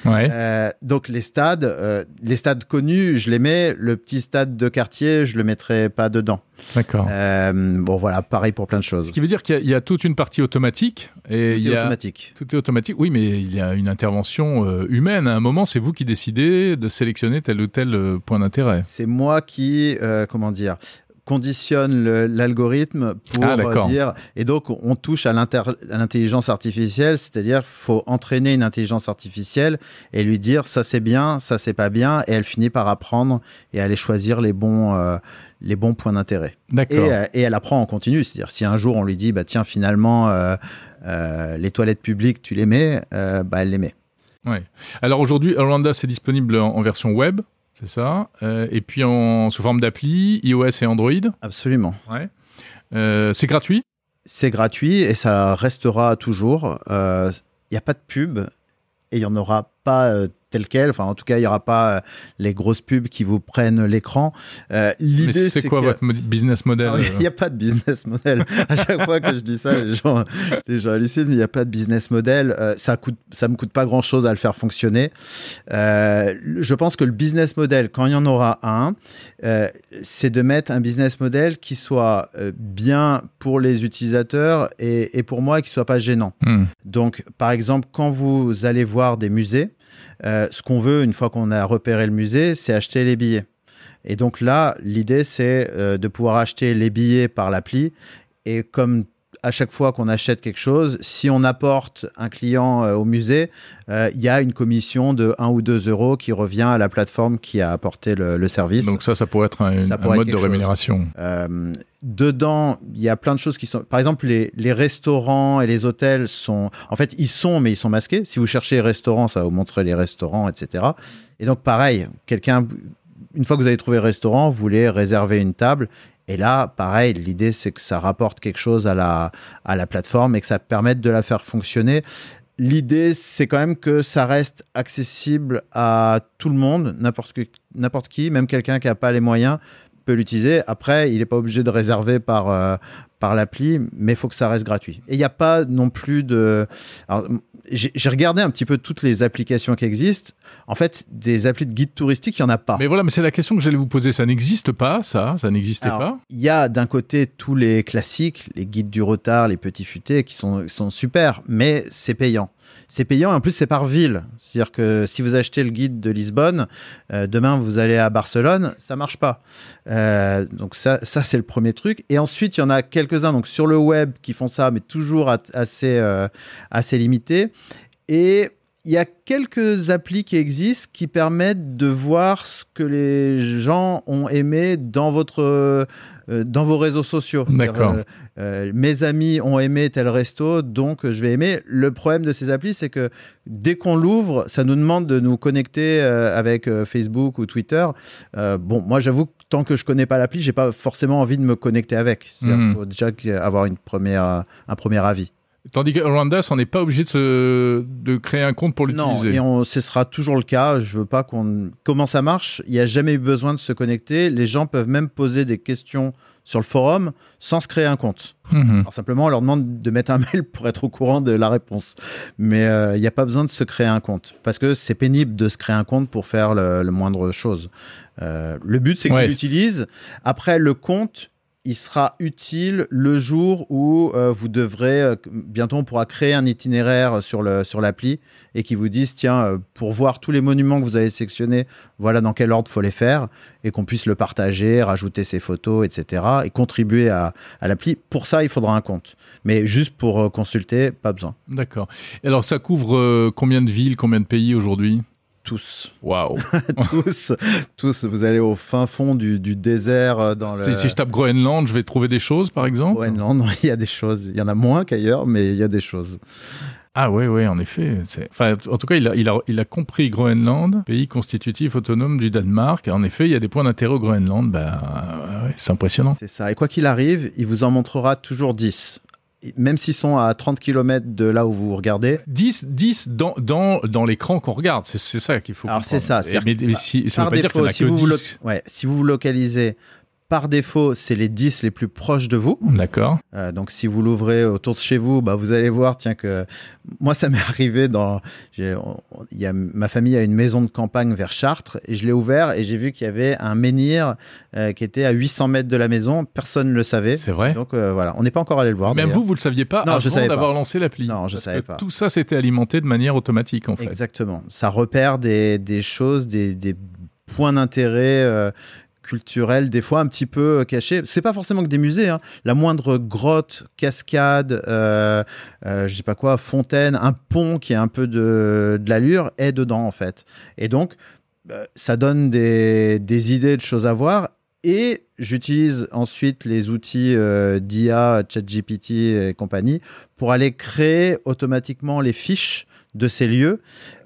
Speaker 1: Ouais.
Speaker 5: euh, donc les stades, euh, les stades connus, je les mets. Le petit stade de quartier, je le mettrai pas dedans.
Speaker 1: D'accord.
Speaker 5: Euh, bon voilà, pareil pour plein de choses.
Speaker 1: Ce qui veut dire qu'il y a- il y, a toute une partie automatique et
Speaker 5: Tout
Speaker 1: il y
Speaker 5: est
Speaker 1: a
Speaker 5: automatique.
Speaker 1: tout est automatique. Oui, mais il y a une intervention humaine. À un moment, c'est vous qui décidez de sélectionner tel ou tel point d'intérêt.
Speaker 5: C'est moi qui, comment dire, conditionne l'algorithme pour
Speaker 1: Ah,
Speaker 5: euh, dire et donc on touche à l'intelligence artificielle c'est-à-dire faut entraîner une intelligence artificielle et lui dire ça c'est bien ça c'est pas bien et elle finit par apprendre et aller choisir les bons euh, les bons points d'intérêt. Et, euh, et elle apprend en continu c'est-à-dire si un jour on lui dit bah tiens finalement euh, les toilettes publiques tu les mets bah elle les met.
Speaker 1: Ouais. Alors aujourd'hui, Orlando, c'est disponible en, en version web, c'est ça, Euh, et puis en sous forme d'appli, iOS et Android.
Speaker 5: absolument
Speaker 1: Ouais. Euh, c'est gratuit?
Speaker 5: C'est gratuit et ça restera toujours. Il n'y a pas de pub et il n'y en aura pas euh, tel quel. Enfin, en tout cas, il n'y aura pas euh, les grosses pubs qui vous prennent l'écran. Euh, L'idée,
Speaker 1: c'est quoi
Speaker 5: que-
Speaker 1: votre business model
Speaker 5: Ah
Speaker 1: euh
Speaker 5: Il n'y a pas de business model. À chaque fois que je dis ça, les gens, les gens hallucinent, mais il n'y a pas de business model. Euh, ça coûte, ça me coûte pas grand chose à le faire fonctionner. Euh, je pense que le business model, quand il y en aura un, c'est de mettre un business model qui soit bien pour les utilisateurs et, et pour moi, qui soit pas gênant.
Speaker 1: Hmm.
Speaker 5: Donc, par exemple, quand vous allez voir des musées, euh, ce qu'on veut, une fois qu'on a repéré le musée, c'est acheter les billets. Et donc là, l'idée, c'est euh, de pouvoir acheter les billets par l'appli. Et comme à chaque fois qu'on achète quelque chose, si on apporte un client euh, au musée, euh, il y a une commission de 1 ou 2 euros qui revient à la plateforme qui a apporté le, le service.
Speaker 1: Donc ça, ça pourrait être un,
Speaker 5: Ça
Speaker 1: un
Speaker 5: pourrait être
Speaker 1: mode de rémunération.
Speaker 5: Euh, dedans, il y a plein de choses qui sont. Par exemple, les, les restaurants et les hôtels sont. En fait, ils sont, mais ils sont masqués. Si vous cherchez restaurant, ça va vous montrer les restaurants, etc. Et donc, pareil, quelqu'un. Une fois que vous avez trouvé le restaurant, vous voulez réserver une table. Et là, pareil, l'idée, c'est que ça rapporte quelque chose à la, à la plateforme et que ça permette de la faire fonctionner. L'idée, c'est quand même que ça reste accessible à tout le monde, n'importe qui, même quelqu'un qui n'a pas les moyens peut l'utiliser. Après, il n'est pas obligé de réserver par, euh, par l'appli, mais il faut que ça reste gratuit. Et il n'y a pas non plus de... J'ai regardé un petit peu toutes les applications qui existent. En fait, des applis de guide touristique, il n'y en a pas.
Speaker 1: Mais voilà, mais c'est la question que j'allais vous poser. Ça n'existe pas, ça Ça n'existait pas
Speaker 5: Il y a d'un côté tous les classiques, les guides du retard, les petits futés, qui sont, sont super, mais c'est payant. C'est payant, en plus c'est par ville. C'est-à-dire que si vous achetez le guide de Lisbonne, euh, demain vous allez à Barcelone, ça marche pas. Euh, donc ça, ça c'est le premier truc. Et ensuite, il y en a quelques-uns donc sur le web qui font ça, mais toujours assez, euh, assez limité. Et il y a quelques applis qui existent qui permettent de voir ce que les gens ont aimé dans votre euh, dans vos réseaux sociaux.
Speaker 1: D'accord.
Speaker 5: Euh, euh, mes amis ont aimé tel resto, donc je vais aimer. Le problème de ces applis, c'est que dès qu'on l'ouvre, ça nous demande de nous connecter avec Facebook ou Twitter. bon, moi, j'avoue que tant que je connais pas l'appli, j'ai pas forcément envie de me connecter avec. Il
Speaker 1: Mhm.
Speaker 5: faut déjà avoir une première, un premier avis.
Speaker 1: Tandis que Randas, on n'est pas obligé de, se- de créer un compte pour
Speaker 5: Non,
Speaker 1: l'utiliser.
Speaker 5: et on, ce sera toujours le cas. Je veux pas qu'on. Comment ça marche? Il n'y a jamais eu besoin de se connecter. Les gens peuvent même poser des questions sur le forum sans se créer un compte.
Speaker 1: Mhm.
Speaker 5: Alors simplement, on leur demande de mettre un mail pour être au courant de la réponse. Mais euh, il n'y a pas besoin de se créer un compte parce que c'est pénible de se créer un compte pour faire le, le moindre chose. Euh, le but, c'est qu'ils
Speaker 1: Ouais.
Speaker 5: l'utilisent. Après, le compte, il sera utile le jour où euh, vous devrez, euh, bientôt on pourra créer un itinéraire sur le sur l'appli et qui vous dise tiens euh, pour voir tous les monuments que vous avez sélectionnés, voilà dans quel ordre faut les faire et qu'on puisse le partager, rajouter ses photos, etc. et contribuer à, à l'appli. Pour ça, il faudra un compte, mais juste pour consulter, pas besoin.
Speaker 1: D'accord. Alors, ça couvre combien de villes, combien de pays aujourd'hui?
Speaker 5: Tous,
Speaker 1: Waouh.
Speaker 5: tous, tous. Vous allez au fin fond du, du désert euh, dans le.
Speaker 1: Si, si je tape Groenland, je vais trouver des choses, par exemple
Speaker 5: non, il y a des choses. Il y en a moins qu'ailleurs, mais il y a des choses.
Speaker 1: Ah ouais, ouais, en effet. Enfin, en tout cas, il a, il, a, il a compris Groenland, pays constitutif autonome du Danemark. En effet, il y a des points d'intérêt au Groenland. Bah, ouais, c'est impressionnant.
Speaker 5: C'est ça. Et quoi qu'il arrive, il vous en montrera toujours 10. Même s'ils sont à 30 km de là où vous regardez.
Speaker 1: 10, 10 dans, dans, dans l'écran qu'on regarde. C'est ça qu'il faut
Speaker 5: Alors, c'est ça,
Speaker 1: Mais, si, ça veut pas dire qu'il y en
Speaker 5: défaut,
Speaker 1: a
Speaker 5: si
Speaker 1: que
Speaker 5: vous, vous
Speaker 1: 10.
Speaker 5: lo- ouais, si vous vous localisez, par défaut, c'est les 10 les plus proches de vous.
Speaker 1: D'accord.
Speaker 5: Euh, donc si vous l'ouvrez autour de chez vous, bah, vous allez voir, tiens que moi ça m'est arrivé dans, on- y a ma famille a une maison de campagne vers Chartres et je l'ai ouvert et j'ai vu qu'il y avait un menhir euh, qui était à 800 mètres de la maison, personne ne le savait.
Speaker 1: C'est vrai.
Speaker 5: Donc euh, voilà, on n'est pas encore allé le voir.
Speaker 1: Même vous, vous le saviez pas
Speaker 5: Non,
Speaker 1: avant d'avoir lancé l'appli.
Speaker 5: Non, je
Speaker 1: Parce
Speaker 5: savais pas.
Speaker 1: Tout ça, c'était alimenté de manière automatique, en fait.
Speaker 5: Exactement. Ça repère des, des choses, des, des points d'intérêt euh, culturels, des fois un petit peu euh, cachés. C'est pas forcément que des musées. hein. La moindre grotte, cascade, euh, euh, je sais pas quoi, fontaine, un pont qui a un peu de, de l'allure est dedans en fait. Et donc, euh, ça donne des, des idées de choses à voir. Et j'utilise ensuite les outils d'IA, ChatGPT et compagnie pour aller créer automatiquement les fiches de ces lieux.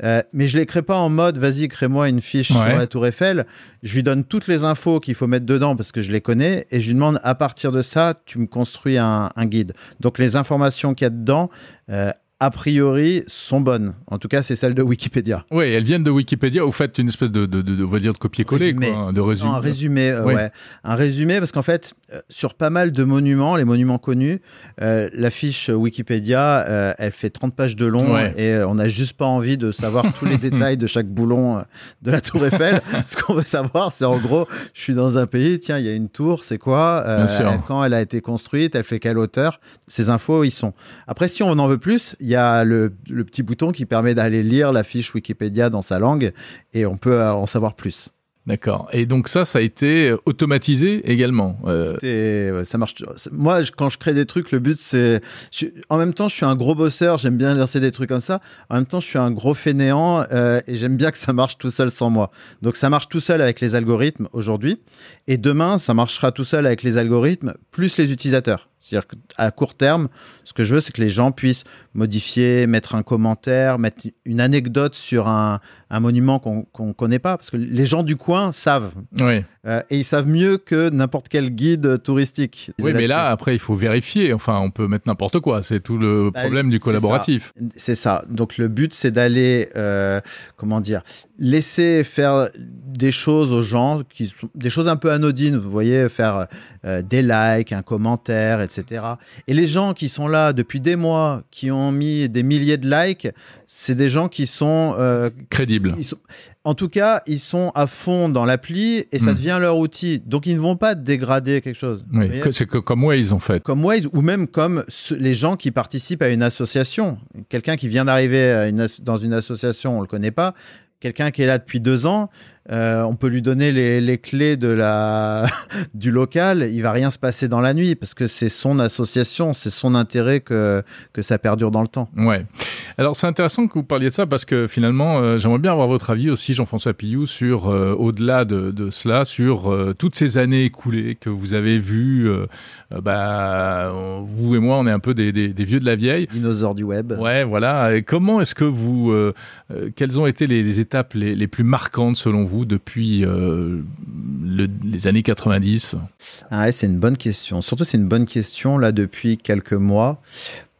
Speaker 5: Euh, mais je les crée pas en mode vas-y crée-moi une fiche
Speaker 1: Ouais.
Speaker 5: sur la Tour Eiffel. Je lui donne toutes les infos qu'il faut mettre dedans parce que je les connais et je lui demande à partir de ça tu me construis un, un guide. Donc les informations qu'il y a dedans euh, a priori sont bonnes. En tout cas c'est celles de Wikipédia.
Speaker 1: Oui, elles viennent de Wikipédia. Vous faites une espèce de, de, de, de- on va dire, de copier-coller, de résumé.
Speaker 5: Non, un résumé, euh,
Speaker 1: Oui.
Speaker 5: ouais. Un résumé, parce qu'en fait, euh, sur pas mal de monuments, les monuments connus, euh, la fiche Wikipédia, euh, elle fait 30 pages de long
Speaker 1: Ouais.
Speaker 5: et on n'a juste pas envie de savoir tous les détails de chaque boulon de la tour Eiffel. Ce qu'on veut savoir, c'est en gros, je suis dans un pays, tiens, il y a une tour, c'est quoi
Speaker 1: Bien sûr.
Speaker 5: Quand elle a été construite, elle fait quelle hauteur? Ces infos, ils sont. Après, si on en veut plus, il y a le, le petit bouton qui permet d'aller lire la fiche Wikipédia dans sa langue et on peut euh, en savoir plus.
Speaker 1: D'accord. Et donc ça, ça a été euh, automatisé également. Euh,
Speaker 5: Et ouais, ça marche. Moi, je- quand je crée des trucs, le but c'est. je- En même temps, je suis un gros bosseur, j'aime bien lancer des trucs comme ça. En même temps, je suis un gros fainéant euh, et j'aime bien que ça marche tout seul sans moi. Donc, ça marche tout seul avec les algorithmes aujourd'hui. Et demain, ça marchera tout seul avec les algorithmes plus les utilisateurs. C'est-à-dire qu'à court terme, ce que je veux, c'est que les gens puissent modifier, mettre un commentaire, mettre une anecdote sur un, un monument qu'on ne connaît pas. Parce que les gens du coin savent.
Speaker 1: oui.
Speaker 5: Euh, et ils savent mieux que n'importe quel guide touristique.
Speaker 1: Oui, mais là, après, il faut vérifier. Enfin, on peut mettre n'importe quoi. C'est tout le
Speaker 5: Bah,
Speaker 1: problème du collaboratif.
Speaker 5: C'est ça. Donc le but, c'est d'aller, euh, comment dire, laisser faire des choses aux gens, qui sont des choses un peu anodines. Vous voyez, faire euh, des likes, un commentaire, etc. Et les gens qui sont là depuis des mois, qui ont mis des milliers de likes, c'est des gens qui sont euh,
Speaker 1: Crédibles.
Speaker 5: ils sont- en tout cas, ils sont à fond dans l'appli et ça
Speaker 1: Hmm.
Speaker 5: devient leur outil. Donc ils ne vont pas dégrader quelque chose.
Speaker 1: Oui, c'est que comme Waze, en fait.
Speaker 5: comme Waze ou même comme ce- les gens qui participent à une association. Quelqu'un qui vient d'arriver une as- dans une association, on le connaît pas. Quelqu'un qui est là depuis deux ans, euh, on peut lui donner les, les, clés de la du local, il va rien se passer dans la nuit parce que c'est son association, c'est son intérêt que que ça perdure dans le temps.
Speaker 1: Ouais. Alors c'est intéressant que vous parliez de ça parce que finalement, euh, j'aimerais bien avoir votre avis aussi, Jean-François Pillou, sur euh, au-delà de, de, cela, sur toutes ces années écoulées que vous avez vues. bah, vous et moi, on est un peu des, des, des, vieux de la vieille.
Speaker 5: Dinosaures du web.
Speaker 1: Ouais, voilà. Et comment est-ce que vous, quelles ont été les, les étapes les, les, plus marquantes selon vous? Depuis le, les années 90
Speaker 5: ah ouais, C'est une bonne question. Surtout, c'est une bonne question là depuis quelques mois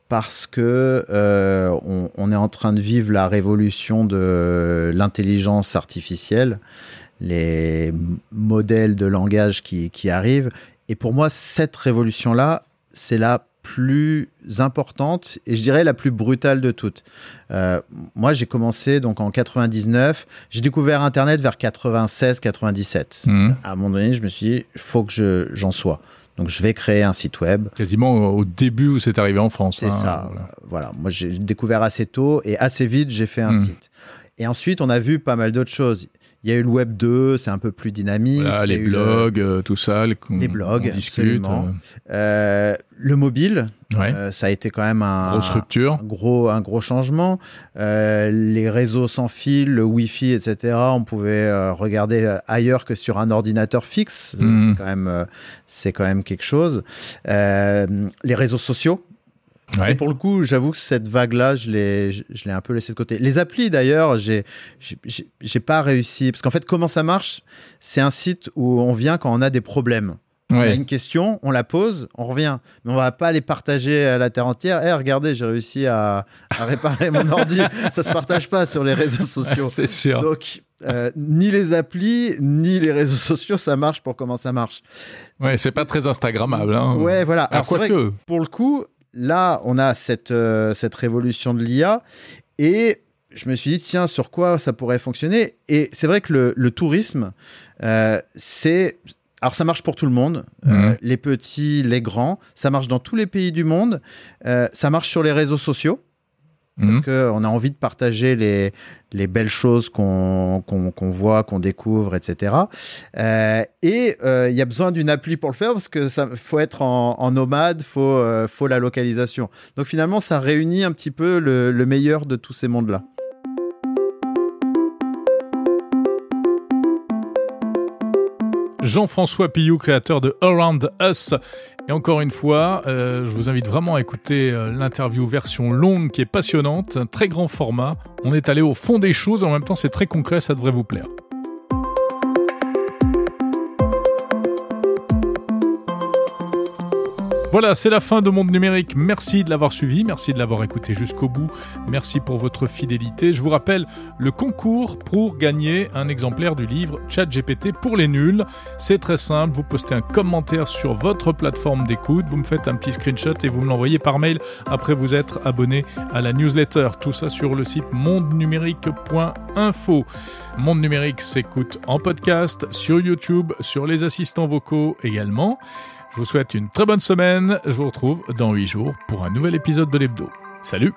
Speaker 5: parce que euh, on, est en train de vivre la révolution de l'intelligence artificielle, les modèles de langage qui, qui arrivent. Et pour moi, cette révolution-là, c'est la plus importante et je dirais la plus brutale de toutes. Euh, moi, j'ai commencé donc en 99. J'ai découvert Internet vers 96-97. Mmh. À un moment donné, je me suis dit, il faut que j'en sois. Donc je vais créer un site web.
Speaker 1: Quasiment au début où c'est arrivé en France.
Speaker 5: C'est hein, ça. Voilà. voilà. Moi j'ai découvert assez tôt et assez vite j'ai fait un mmh. site. Et ensuite on a vu pas mal d'autres choses. Il y a eu le Web 2, c'est un peu plus dynamique.
Speaker 1: Voilà, les blogs, le... tout ça.
Speaker 5: Les blogs, on discute. Euh, le mobile, ouais. euh, ça a été quand même un,
Speaker 1: Grosse structure.
Speaker 5: un, gros, un gros changement. Euh, les réseaux sans fil, le Wi-Fi, etc., on pouvait euh, regarder ailleurs que sur un ordinateur fixe. Mmh. C'est quand, même, c'est quand même quelque chose. Euh, les réseaux sociaux, Ouais. Et pour le coup, j'avoue que cette vague-là, je l'ai, je, l'ai un peu laissé de côté. Les applis, d'ailleurs, j'ai, j'ai, pas réussi. Parce qu'en fait, comment ça marche? C'est un site où on vient quand on a des problèmes. Ouais. On a une question, on la pose, on revient. Mais on va pas les partager à la terre entière. Eh, regardez, j'ai réussi à, à réparer mon ordi. Ça se partage pas sur les réseaux sociaux.
Speaker 1: C'est sûr.
Speaker 5: Donc, euh, ni les applis, ni les réseaux sociaux, ça marche pour comment ça marche.
Speaker 1: Ouais, c'est pas très Instagrammable. Hein.
Speaker 5: Ouais, voilà.
Speaker 1: Alors, Alors c'est vrai que...
Speaker 5: pour le coup, là, on a cette, euh, cette révolution de l'IA et je me suis dit, tiens, sur quoi ça pourrait fonctionner? Et c'est vrai que le, le tourisme, euh, c'est. Alors, ça marche pour tout le monde, mmh. euh, les petits, les grands. Ça marche dans tous les pays du monde. Ça marche sur les réseaux sociaux parce mmh. qu'on a envie de partager les, les belles choses qu'on qu qu voit, qu'on découvre, etc. Euh, et il euh, y a besoin d'une appli pour le faire parce que ça faut être en, en nomade, faut euh, faut la localisation. Donc finalement, ça réunit un petit peu le, le meilleur de tous ces mondes-là.
Speaker 1: Jean-François Pillou, créateur de Around Us. Et encore une fois, euh, je vous invite vraiment à écouter euh, l'interview version longue qui est passionnante, un très grand format. On est allé au fond des choses, en même temps c'est très concret, ça devrait vous plaire. Voilà, c'est la fin de Monde Numérique. Merci de l'avoir suivi, merci de l'avoir écouté jusqu'au bout, merci pour votre fidélité. Je vous rappelle le concours pour gagner un exemplaire du livre ChatGPT pour les nuls. C'est très simple, vous postez un commentaire sur votre plateforme d'écoute, vous me faites un petit screenshot et vous me l'envoyez par mail après vous être abonné à la newsletter. Tout ça sur le site mondenumérique.info. Monde Numérique s'écoute en podcast, sur YouTube, sur les assistants vocaux également. Je vous souhaite une très bonne semaine. Je vous retrouve dans 8 jours pour un nouvel épisode de l'Hebdo. Salut